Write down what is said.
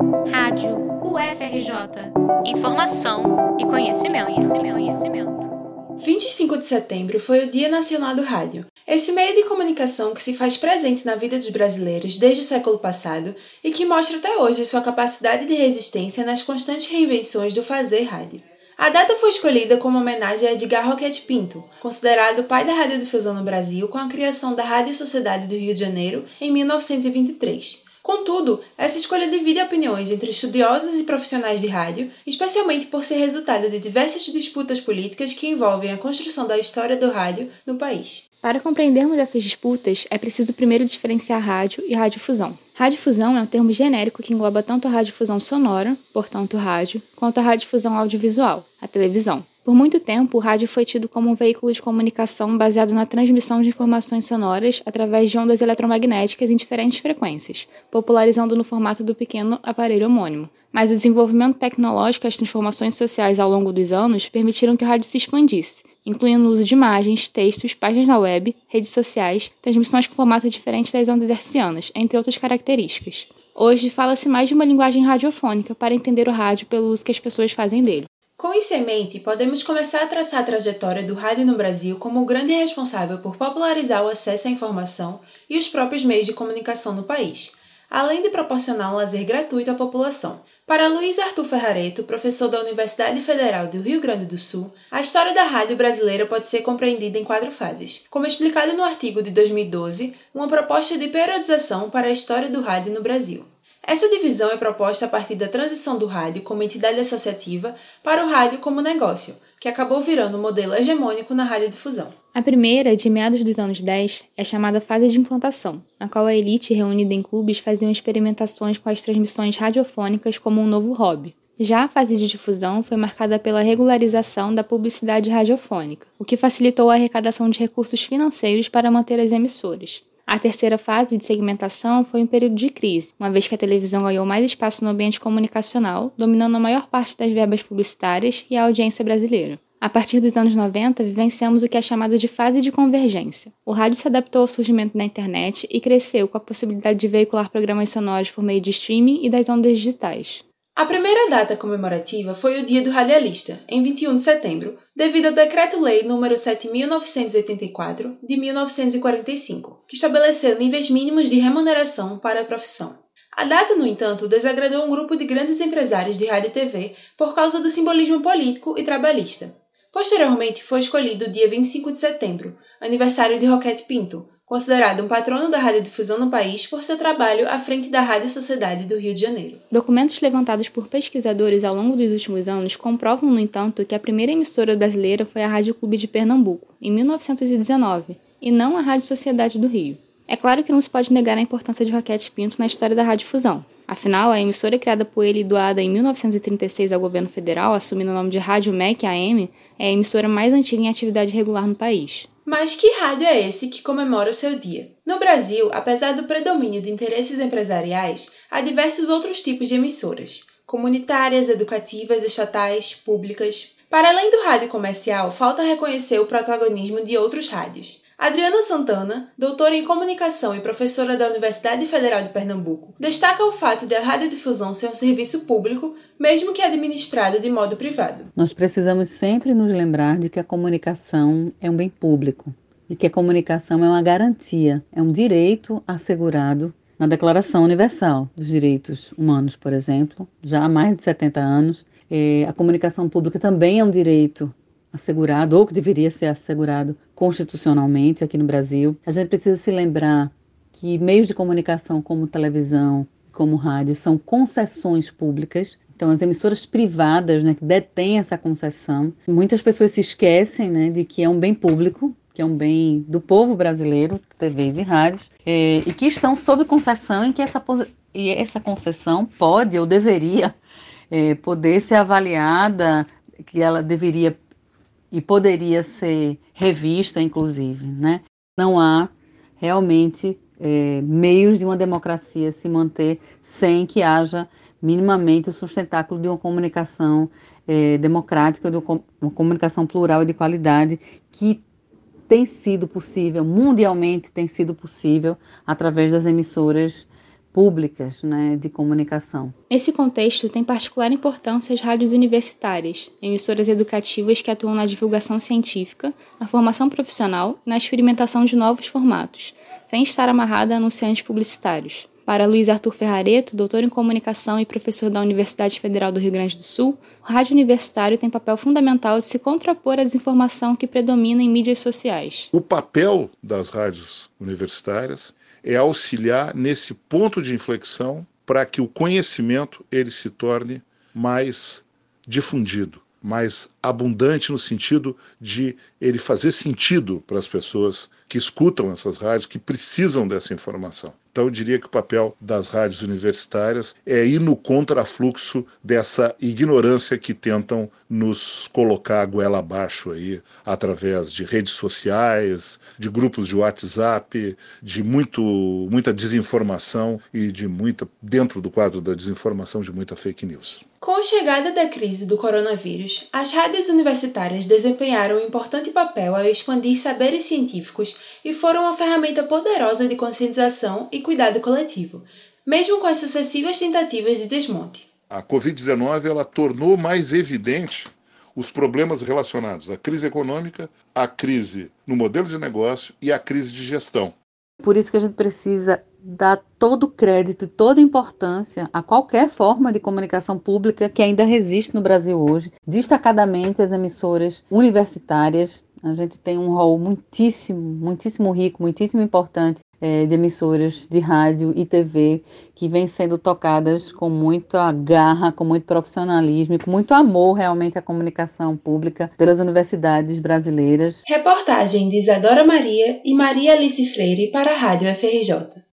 Rádio UFRJ. Informação e conhecimento, conhecimento, conhecimento. 25 de setembro foi o Dia Nacional do Rádio. Esse meio de comunicação que se faz presente na vida dos brasileiros desde o século passado e que mostra até hoje sua capacidade de resistência nas constantes reinvenções do fazer rádio. A data foi escolhida como homenagem a Edgar Roquette Pinto, considerado o pai da radiodifusão no Brasil com a criação da Rádio Sociedade do Rio de Janeiro em 1923. Contudo, essa escolha divide opiniões entre estudiosos e profissionais de rádio, especialmente por ser resultado de diversas disputas políticas que envolvem a construção da história do rádio no país. Para compreendermos essas disputas, é preciso primeiro diferenciar rádio e radiodifusão. Radiodifusão é um termo genérico que engloba tanto a radiodifusão sonora, portanto rádio, quanto a radiodifusão audiovisual, a televisão. Por muito tempo, o rádio foi tido como um veículo de comunicação baseado na transmissão de informações sonoras através de ondas eletromagnéticas em diferentes frequências, popularizando no formato do pequeno aparelho homônimo. Mas o desenvolvimento tecnológico e as transformações sociais ao longo dos anos permitiram que o rádio se expandisse, incluindo o uso de imagens, textos, páginas na web, redes sociais, transmissões com formato diferente das ondas hertzianas, entre outras características. Hoje, fala-se mais de uma linguagem radiofônica para entender o rádio pelo uso que as pessoas fazem dele. Com isso em mente, podemos começar a traçar a trajetória do rádio no Brasil como o grande responsável por popularizar o acesso à informação e os próprios meios de comunicação no país, além de proporcionar um lazer gratuito à população. Para Luiz Arthur Ferrareto, professor da Universidade Federal do Rio Grande do Sul, a história da rádio brasileira pode ser compreendida em quatro fases. Como explicado no artigo de 2012, uma proposta de periodização para a história do rádio no Brasil. Essa divisão é proposta a partir da transição do rádio como entidade associativa para o rádio como negócio, que acabou virando um modelo hegemônico na radiodifusão. A primeira, de meados dos anos 10, é chamada fase de implantação, na qual a elite reunida em clubes fazia experimentações com as transmissões radiofônicas como um novo hobby. Já a fase de difusão foi marcada pela regularização da publicidade radiofônica, o que facilitou a arrecadação de recursos financeiros para manter as emissoras. A terceira fase de segmentação foi um período de crise, uma vez que a televisão ganhou mais espaço no ambiente comunicacional, dominando a maior parte das verbas publicitárias e a audiência brasileira. A partir dos anos 90, vivenciamos o que é chamado de fase de convergência. O rádio se adaptou ao surgimento da internet e cresceu com a possibilidade de veicular programas sonoros por meio de streaming e das ondas digitais. A primeira data comemorativa foi o Dia do Radialista, em 21 de setembro, devido ao Decreto-Lei nº 7.984 de 1945, que estabeleceu níveis mínimos de remuneração para a profissão. A data, no entanto, desagradou um grupo de grandes empresários de rádio e TV por causa do simbolismo político e trabalhista. Posteriormente, foi escolhido o dia 25 de setembro, aniversário de Roquete Pinto, considerado um patrono da radiodifusão no país por seu trabalho à frente da Rádio Sociedade do Rio de Janeiro. Documentos levantados por pesquisadores ao longo dos últimos anos comprovam, no entanto, que a primeira emissora brasileira foi a Rádio Clube de Pernambuco, em 1919, e não a Rádio Sociedade do Rio. É claro que não se pode negar a importância de Roquete Pinto na história da radiodifusão. Afinal, a emissora criada por ele e doada em 1936 ao governo federal, assumindo o nome de Rádio MEC AM, é a emissora mais antiga em atividade regular no país. Mas que rádio é esse que comemora o seu dia? No Brasil, apesar do predomínio de interesses empresariais, há diversos outros tipos de emissoras: comunitárias, educativas, estatais, públicas. Para além do rádio comercial, falta reconhecer o protagonismo de outros rádios. Adriana Santana, doutora em comunicação e professora da Universidade Federal de Pernambuco, destaca o fato de a radiodifusão ser um serviço público, mesmo que administrado de modo privado. Nós precisamos sempre nos lembrar de que a comunicação é um bem público e que a comunicação é uma garantia, é um direito assegurado na Declaração Universal dos Direitos Humanos, por exemplo, já há mais de 70 anos. A comunicação pública também é um direito assegurado, ou que deveria ser assegurado constitucionalmente aqui no Brasil. A gente precisa se lembrar que meios de comunicação como televisão, como rádio, são concessões públicas. Então, as emissoras privadas né, que detêm essa concessão, muitas pessoas se esquecem né, de que é um bem público, que é um bem do povo brasileiro, TVs e rádios, é, e que estão sob concessão em que essa, e essa concessão pode ou deveria é, poder ser avaliada, que ela deveria e poderia ser revista, inclusive. Né? Não há realmente é, meios de uma democracia se manter sem que haja minimamente o sustentáculo de uma comunicação é, democrática, de uma comunicação plural e de qualidade que tem sido possível, mundialmente tem sido possível, através das emissoras públicas né, de comunicação. Nesse contexto, tem particular importância as rádios universitárias, emissoras educativas que atuam na divulgação científica, na formação profissional e na experimentação de novos formatos, sem estar amarrada a anunciantes publicitários. Para Luiz Arthur Ferrareto, doutor em comunicação e professor da Universidade Federal do Rio Grande do Sul, o rádio universitário tem papel fundamental de se contrapor à desinformação que predomina em mídias sociais. O papel das rádios universitárias é auxiliar nesse ponto de inflexão para que o conhecimento ele se torne mais difundido, mais abundante no sentido de ele fazer sentido para as pessoas que escutam essas rádios, que precisam dessa informação. Então, eu diria que o papel das rádios universitárias é ir no contrafluxo dessa ignorância que tentam nos colocar a goela abaixo aí, através de redes sociais, de grupos de WhatsApp, de muito, muita desinformação e de muita, dentro do quadro da desinformação, de muita fake news. Com a chegada da crise do coronavírus, as rádios universitárias desempenharam um importante papel ao expandir saberes científicos e foram uma ferramenta poderosa de conscientização e cuidado coletivo, mesmo com as sucessivas tentativas de desmonte. A Covid-19 ela tornou mais evidente os problemas relacionados à crise econômica, à crise no modelo de negócio e à crise de gestão. Por isso que a gente precisa dar todo crédito e toda importância a qualquer forma de comunicação pública que ainda resiste no Brasil hoje, destacadamente as emissoras universitárias. A gente tem um rol muitíssimo, muitíssimo rico, muitíssimo importante é, de emissoras de rádio e TV que vêm sendo tocadas com muita garra, com muito profissionalismo e com muito amor realmente à comunicação pública pelas universidades brasileiras. Reportagem de Isadora Maria e Maria Alice Freire para a Rádio FRJ.